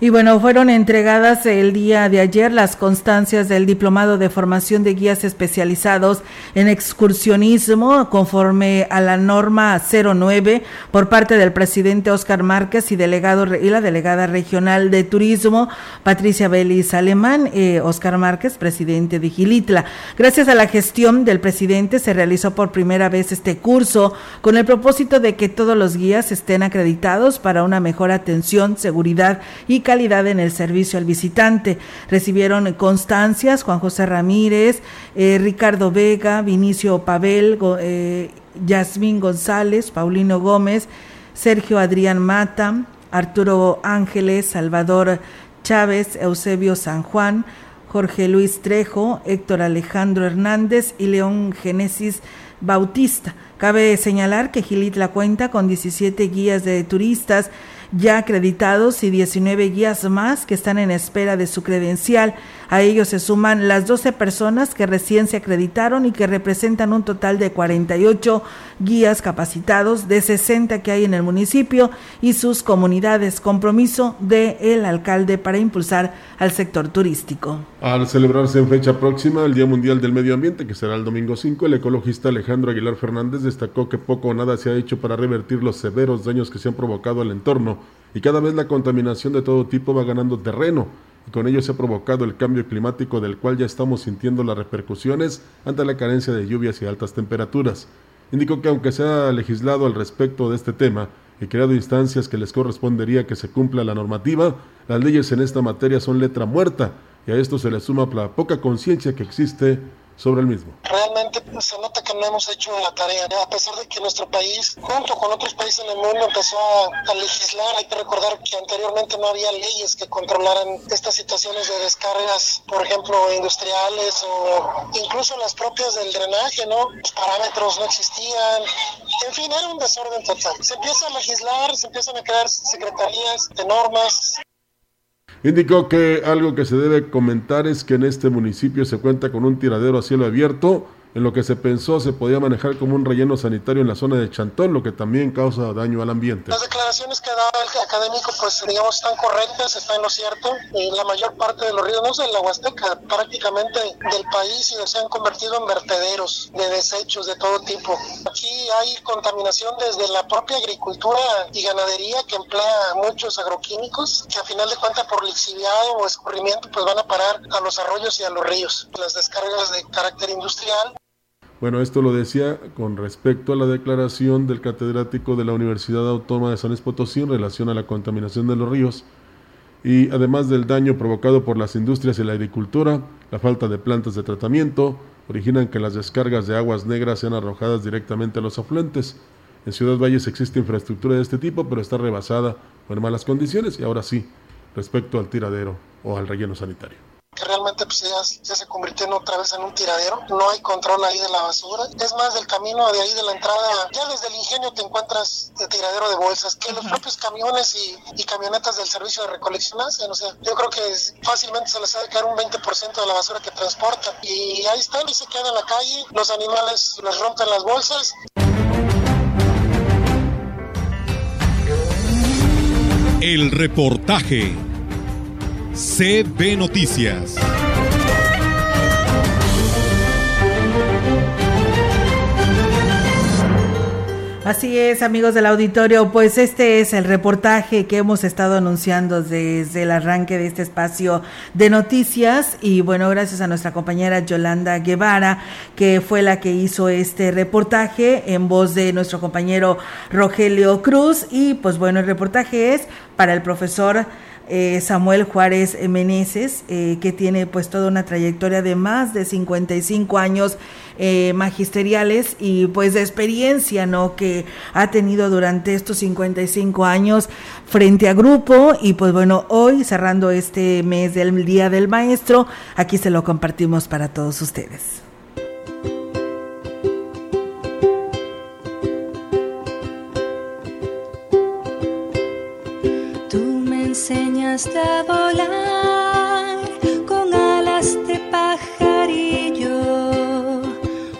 Y bueno, fueron entregadas el día de ayer las constancias del Diplomado de Formación de Guías Especializados en Excursionismo conforme a la norma 09 por parte del presidente Oscar Márquez y, delegado, y la delegada regional de Turismo Patricia Belis Alemán, eh, Oscar Márquez, presidente de Gilitla. Gracias a la gestión del presidente se realizó por primera vez este curso con el propósito de que todos los guías estén acreditados para una mejor atención, seguridad y calidad en el servicio al visitante. Recibieron constancias Juan José Ramírez, eh, Ricardo Vega, Vinicio Pavel, eh, Yasmín González, Paulino Gómez, Sergio Adrián Mata, Arturo Ángeles, Salvador Chávez, Eusebio San Juan, Jorge Luis Trejo, Héctor Alejandro Hernández y León Génesis Bautista. Cabe señalar que Gilitla cuenta con 17 guías de turistas ya acreditados y 19 guías más que están en espera de su credencial. A ellos se suman las 12 personas que recién se acreditaron y que representan un total de 48 guías capacitados de 60 que hay en el municipio y sus comunidades. Compromiso del el alcalde para impulsar al sector turístico. Al celebrarse en fecha próxima el Día Mundial del Medio Ambiente, que será el domingo 5, el ecologista Alejandro Aguilar Fernández destacó que poco o nada se ha hecho para revertir los severos daños que se han provocado al entorno y cada vez la contaminación de todo tipo va ganando terreno y con ello se ha provocado el cambio climático del cual ya estamos sintiendo las repercusiones ante la carencia de lluvias y altas temperaturas. Indicó que aunque se ha legislado al respecto de este tema y creado instancias que les correspondería que se cumpla la normativa, las leyes en esta materia son letra muerta y a esto se le suma la poca conciencia que existe sobre el mismo. Realmente se nota que no hemos hecho la tarea, a pesar de que nuestro país, junto con otros países en el mundo, empezó a, legislar. Hay que recordar que anteriormente no había leyes que controlaran estas situaciones de descargas, por ejemplo, industriales o incluso las propias del drenaje, ¿no? Los parámetros no existían. En fin, era un desorden total. Se empieza a legislar, se empiezan a crear secretarías de normas, Indicó que algo que se debe comentar es que en este municipio se cuenta con un tiradero a cielo abierto en lo que se pensó se podía manejar como un relleno sanitario en la zona de Chantón, lo que también causa daño al ambiente. Las declaraciones que da el académico, pues digamos, están correctas, están en lo cierto. Y la mayor parte de los ríos, no sé, la Huasteca, prácticamente del país se han convertido en vertederos de desechos de todo tipo. Aquí hay contaminación desde la propia agricultura y ganadería que emplea muchos agroquímicos, que a final de cuentas por lixiviado o escurrimiento, pues van a parar a los arroyos y a los ríos. Las descargas de carácter industrial bueno, esto lo decía con respecto a la declaración del catedrático de la Universidad Autónoma de San Luis en relación a la contaminación de los ríos y además del daño provocado por las industrias y la agricultura, la falta de plantas de tratamiento, originan que las descargas de aguas negras sean arrojadas directamente a los afluentes. En Ciudad Valles existe infraestructura de este tipo, pero está rebasada o en malas condiciones y ahora sí, respecto al tiradero o al relleno sanitario que realmente pues ya, se convirtió en otra vez en un tiradero. No hay control ahí de la basura. Es más, del camino de ahí de la entrada, ya desde el ingenio te encuentras de tiradero de bolsas, que los propios camiones y, camionetas del servicio de recolección hacen. O sea, yo creo que fácilmente se les ha de caer un 20% de la basura que transportan. Y ahí están y se quedan en la calle. Los animales les rompen las bolsas. El reportaje CB Noticias. Así es, amigos del auditorio, pues este es el reportaje que hemos estado anunciando desde el arranque de este espacio de noticias y bueno, gracias a nuestra compañera Yolanda Guevara, que fue la que hizo este reportaje en voz de nuestro compañero Rogelio Cruz y pues bueno, el reportaje es para el profesor eh, Samuel Juárez Meneses, eh, que tiene pues toda una trayectoria de más de 55 años eh, magisteriales y pues de experiencia, ¿no? Que ha tenido durante estos 55 años frente a grupo y pues bueno, hoy cerrando este mes del Día del Maestro, aquí se lo compartimos para todos ustedes. Volar con alas de pajarillo.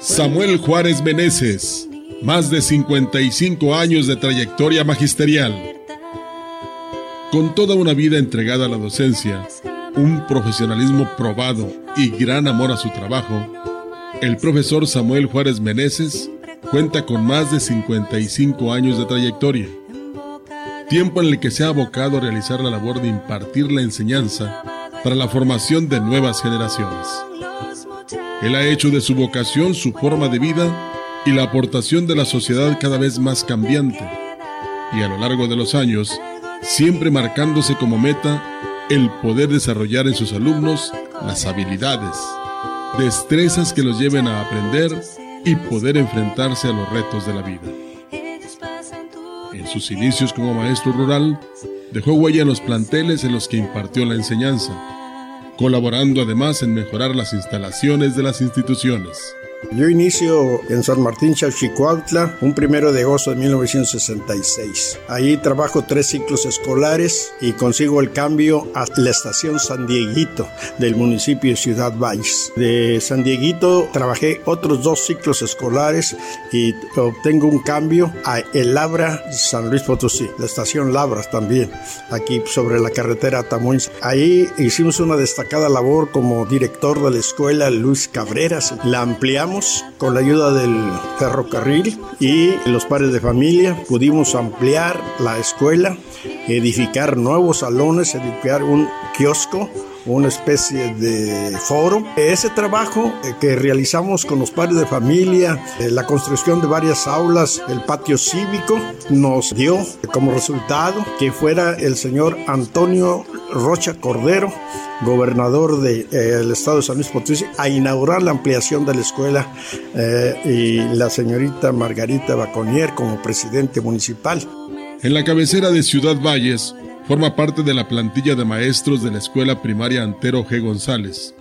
Samuel Juárez Meneses, más de 55 años de trayectoria magisterial. Con toda una vida entregada a la docencia, un profesionalismo probado y gran amor a su trabajo, el profesor Samuel Juárez Meneses cuenta con más de 55 años de trayectoria tiempo en el que se ha abocado a realizar la labor de impartir la enseñanza para la formación de nuevas generaciones. Él ha hecho de su vocación su forma de vida y la aportación de la sociedad cada vez más cambiante, y a lo largo de los años, siempre marcándose como meta el poder desarrollar en sus alumnos las habilidades, destrezas que los lleven a aprender y poder enfrentarse a los retos de la vida sus inicios como maestro rural, dejó huella en los planteles en los que impartió la enseñanza, colaborando además en mejorar las instalaciones de las instituciones. Yo inicio en San Martín Chalchicuautla un primero de agosto de 1966. Ahí trabajo tres ciclos escolares y consigo el cambio a la estación San Dieguito del municipio de Ciudad Valles. De San Dieguito trabajé otros dos ciclos escolares y obtengo un cambio a El Labra San Luis Potosí, la estación Labras también, aquí sobre la carretera Tamuín. Ahí hicimos una destacada labor como director de la escuela Luis Cabreras. La ampliamos con la ayuda del ferrocarril y los padres de familia. Pudimos ampliar la escuela, edificar nuevos salones, edificar un kiosco una especie de foro. Ese trabajo eh, que realizamos con los padres de familia, eh, la construcción de varias aulas, el patio cívico, nos dio como resultado que fuera el señor Antonio Rocha Cordero, gobernador del de, estado de San Luis Potosí, a inaugurar la ampliación de la escuela eh, y la señorita Margarita Baconier como presidente municipal. En la cabecera de Ciudad Valles, forma parte de la plantilla de maestros de la escuela primaria Antero G. González.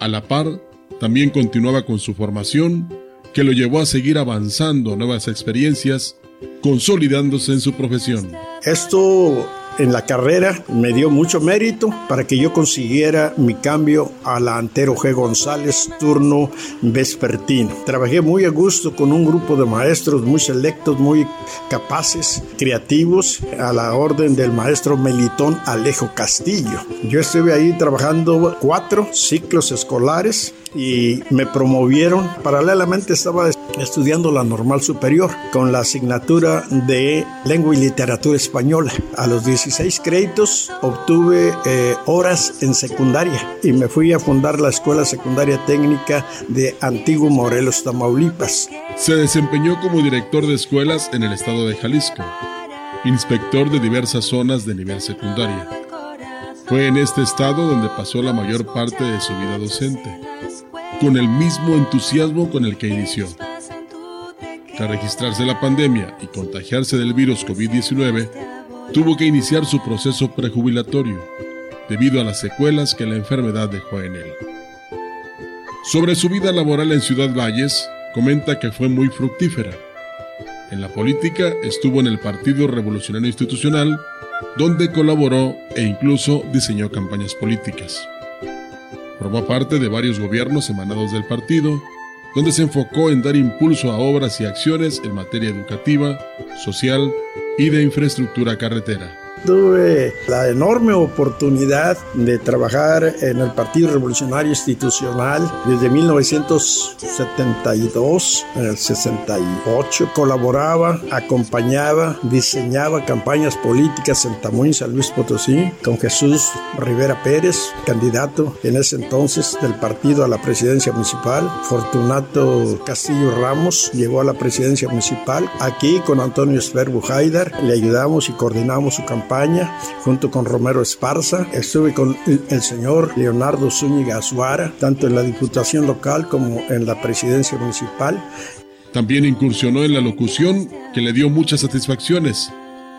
A la par, también continuaba con su formación, que lo llevó a seguir avanzando nuevas experiencias, consolidándose en su profesión. Esto en la carrera me dio mucho mérito para que yo consiguiera mi cambio a la Antero G. González turno vespertino. Trabajé muy a gusto con un grupo de maestros muy selectos, muy capaces, creativos, a la orden del maestro Melitón Alejo Castillo. Yo estuve ahí trabajando cuatro ciclos escolares y me promovieron. Paralelamente estaba estudiando la normal superior con la asignatura de lengua y literatura española. A los 16 créditos obtuve eh, horas en secundaria y me fui a fundar la Escuela Secundaria Técnica de Antiguo Morelos, Tamaulipas. Se desempeñó como director de escuelas en el estado de Jalisco, inspector de diversas zonas de nivel secundaria. Fue en este estado donde pasó la mayor parte de su vida docente con el mismo entusiasmo con el que inició. Tras registrarse la pandemia y contagiarse del virus COVID-19, tuvo que iniciar su proceso prejubilatorio debido a las secuelas que la enfermedad dejó en él. Sobre su vida laboral en Ciudad Valles, comenta que fue muy fructífera. En la política estuvo en el Partido Revolucionario Institucional, donde colaboró e incluso diseñó campañas políticas. Formó parte de varios gobiernos emanados del partido, donde se enfocó en dar impulso a obras y acciones en materia educativa, social y de infraestructura carretera. Tuve la enorme oportunidad de trabajar en el Partido Revolucionario Institucional desde 1972, en el 68. Colaboraba, acompañaba, diseñaba campañas políticas en Tamuín, San Luis Potosí, con Jesús Rivera Pérez, candidato en ese entonces del partido a la presidencia municipal. Fortunato Castillo Ramos llegó a la presidencia municipal. Aquí con Antonio Esper Bujaidar le ayudamos y coordinamos su campaña junto con Romero Esparza. Estuve con el señor Leonardo Zúñiga Azuara, tanto en la Diputación local como en la Presidencia municipal. También incursionó en la locución, que le dio muchas satisfacciones,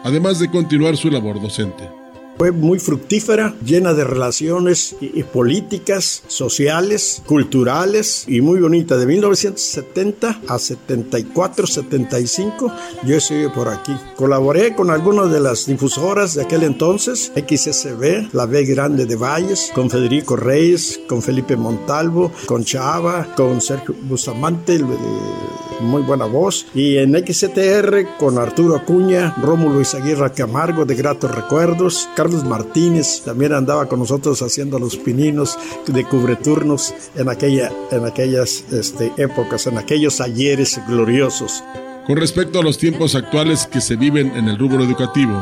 además de continuar su labor docente. Fue muy fructífera, llena de relaciones políticas, sociales, culturales y muy bonita. De 1970 a 74, 75, yo estuve por aquí. Colaboré con algunas de las difusoras de aquel entonces, XSB, la B Grande de Valles, con Federico Reyes, con Felipe Montalvo, con Chava, con Sergio Bustamante, muy buena voz, y en XTR con Arturo Acuña, Rómulo Izaguirra Camargo de Gratos Recuerdos, Carlos Martínez también andaba con nosotros haciendo los pininos de cubreturnos en, aquella, en aquellas este, épocas, en aquellos ayeres gloriosos. Con respecto a los tiempos actuales que se viven en el rubro educativo,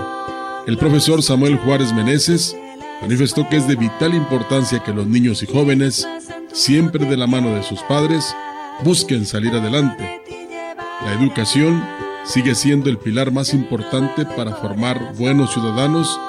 el profesor Samuel Juárez Meneses manifestó que es de vital importancia que los niños y jóvenes, siempre de la mano de sus padres, busquen salir adelante. La educación sigue siendo el pilar más importante para formar buenos ciudadanos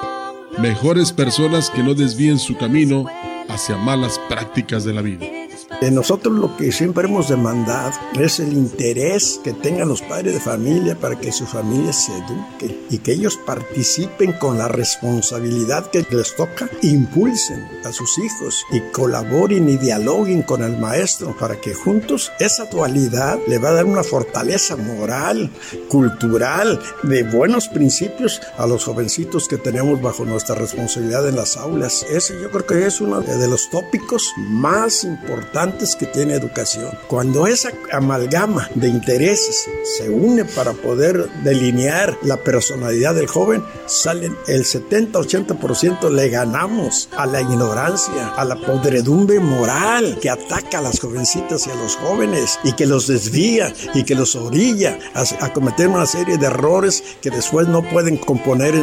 mejores personas que no desvíen su camino hacia malas prácticas de la vida. De nosotros lo que siempre hemos demandado es el interés que tengan los padres de familia para que su familia se eduque y que ellos participen con la responsabilidad que les toca, impulsen a sus hijos y colaboren y dialoguen con el maestro para que juntos esa dualidad le va a dar una fortaleza moral, cultural, de buenos principios a los jovencitos que tenemos bajo nuestra responsabilidad en las aulas. Ese yo creo que es uno de los tópicos más importantes que tiene educación. Cuando esa amalgama de intereses se une para poder delinear la personalidad del joven, salen el 70-80% le ganamos a la ignorancia, a la podredumbre moral que ataca a las jovencitas y a los jóvenes y que los desvía y que los orilla a, cometer una serie de errores que después no pueden componer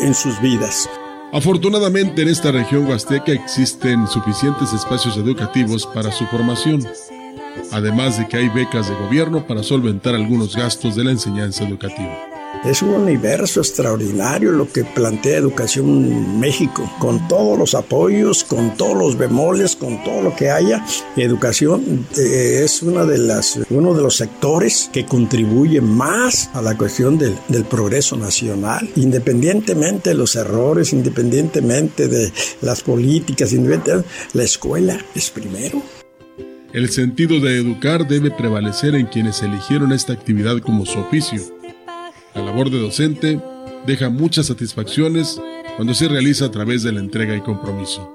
en sus vidas. Afortunadamente en esta región huasteca existen suficientes espacios educativos para su formación, además de que hay becas de gobierno para solventar algunos gastos de la enseñanza educativa. Es un universo extraordinario lo que plantea Educación México, con todos los apoyos, con todos los bemoles, con todo lo que haya. Educación eh, es una de las, uno de los sectores que contribuye más a la cuestión del, del progreso nacional, independientemente de los errores, independientemente de las políticas, independientemente, la escuela es primero. El sentido de educar debe prevalecer en quienes eligieron esta actividad como su oficio la labor de docente deja muchas satisfacciones cuando se realiza a través de la entrega y compromiso.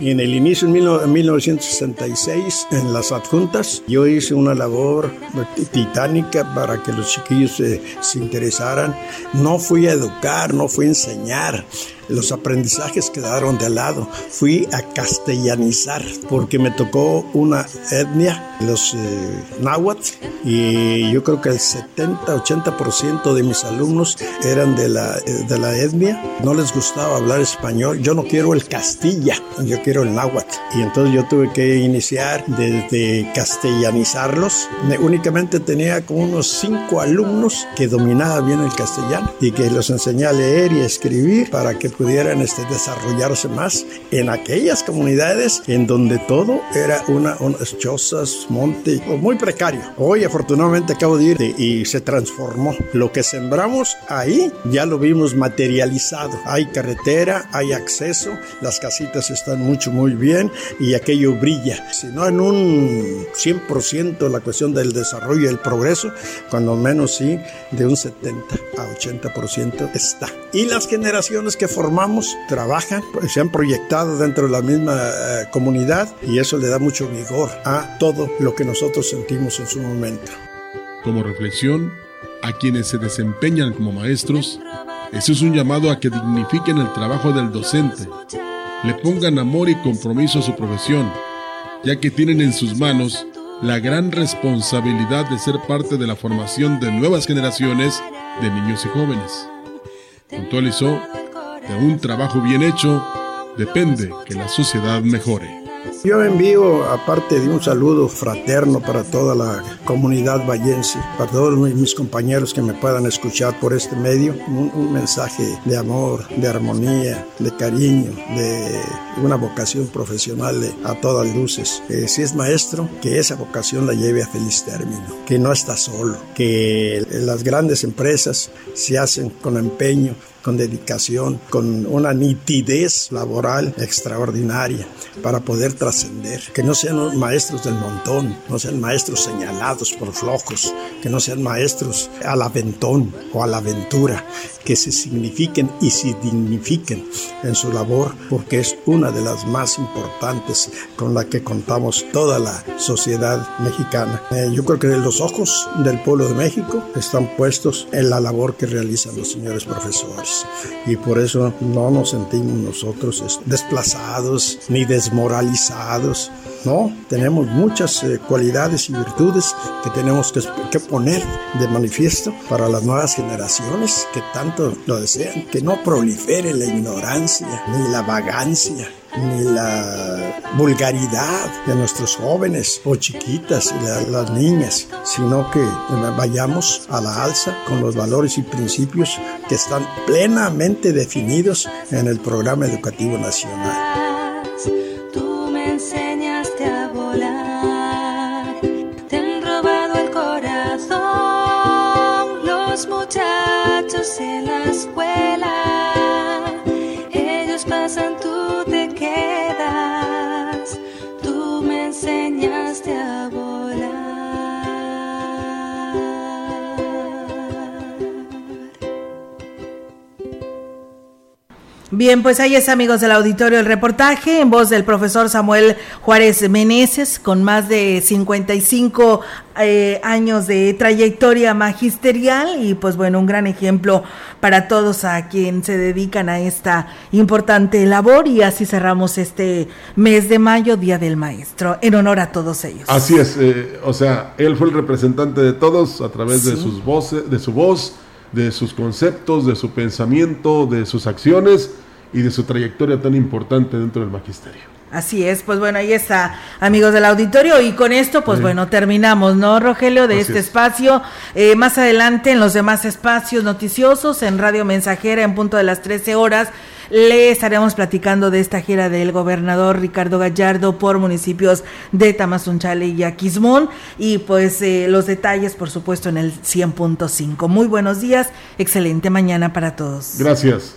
En el inicio, en 1966, en las adjuntas, yo hice una labor titánica para que los chiquillos se, se interesaran. No fui a educar, no fui a enseñar los aprendizajes quedaron de lado. Fui a castellanizar porque me tocó una etnia, los eh, náhuatl, y yo creo que el 70-80% de mis alumnos eran de la, de la etnia. No les gustaba hablar español. Yo no quiero el castilla, yo quiero el náhuatl. Y entonces yo tuve que iniciar desde castellanizarlos. únicamente tenía como unos cinco alumnos que dominaban bien el castellano y que los enseñé a leer y escribir para que pudieran este, desarrollarse más en aquellas comunidades en donde todo era una, unas chozas, monte, muy precario. Hoy afortunadamente acabo de ir y se transformó. Lo que sembramos ahí ya lo vimos materializado. Hay carretera, hay acceso, las casitas están mucho, muy bien y aquello brilla. Si no en un 100% la cuestión del desarrollo y el progreso, cuando menos sí, de un 70 a 80% está. Y las generaciones que formamos trabajan, se han proyectado dentro de la misma eh, comunidad y eso le da mucho vigor a todo lo que nosotros sentimos en su momento. Como reflexión, a quienes se desempeñan como maestros, eso es un llamado a que dignifiquen el trabajo del docente, le pongan amor y compromiso a su profesión, ya que tienen en sus manos la gran responsabilidad de ser parte de la formación de nuevas generaciones de niños y jóvenes. Puntualizó de un trabajo bien hecho depende que la sociedad mejore. Yo envío, aparte de un saludo fraterno para toda la comunidad vallense, para todos mis compañeros que me puedan escuchar por este medio, un, mensaje de amor, de armonía, de cariño, de una vocación profesional de, a todas luces. si es maestro, que esa vocación la lleve a feliz término, que no está solo, que las grandes empresas se hacen con empeño, con dedicación, con una nitidez laboral extraordinaria para poder trascender. Que no sean maestros del montón, no sean maestros señalados por flojos, que no sean maestros al aventón o a la aventura, que se signifiquen y se dignifiquen en su labor, porque es una de las más importantes con la que contamos toda la sociedad mexicana. Eh, yo creo que los ojos del pueblo de México están puestos en la labor que realizan los señores profesores y por eso no nos sentimos nosotros desplazados ni desmoralizados. No, tenemos muchas eh, cualidades y virtudes que tenemos que, poner de manifiesto para las nuevas generaciones que tanto lo desean, que no prolifere la ignorancia ni la vagancia ni la vulgaridad de nuestros jóvenes o chiquitas y las niñas, sino que vayamos a la alza con los valores y principios que están plenamente definidos en el programa educativo nacional. Los muchachos en la escuela, Bien, pues ahí es amigos del auditorio el reportaje en voz del profesor Samuel Juárez Meneses con más de 55 eh, años de trayectoria magisterial y pues bueno, un gran ejemplo para todos a quien se dedican a esta importante labor. Y así cerramos este mes de mayo, Día del Maestro, en honor a todos ellos. Así es, eh, o sea, él fue el representante de todos a través de sus voces, de su voz, de sus conceptos, de su pensamiento, de sus acciones y de su trayectoria tan importante dentro del magisterio. Así es, pues bueno, ahí está, amigos del auditorio, y con esto, pues Sí. bueno, terminamos, ¿no, Rogelio, de Así este es. espacio? Eh, más adelante, en los demás espacios noticiosos, en Radio Mensajera, en punto de las 13 horas, le estaremos platicando de esta gira del gobernador Ricardo Gallardo por municipios de Tamazunchale y Aquismón, y pues eh, los detalles, por supuesto, en el 100.5. Muy buenos días, excelente mañana para todos. Gracias.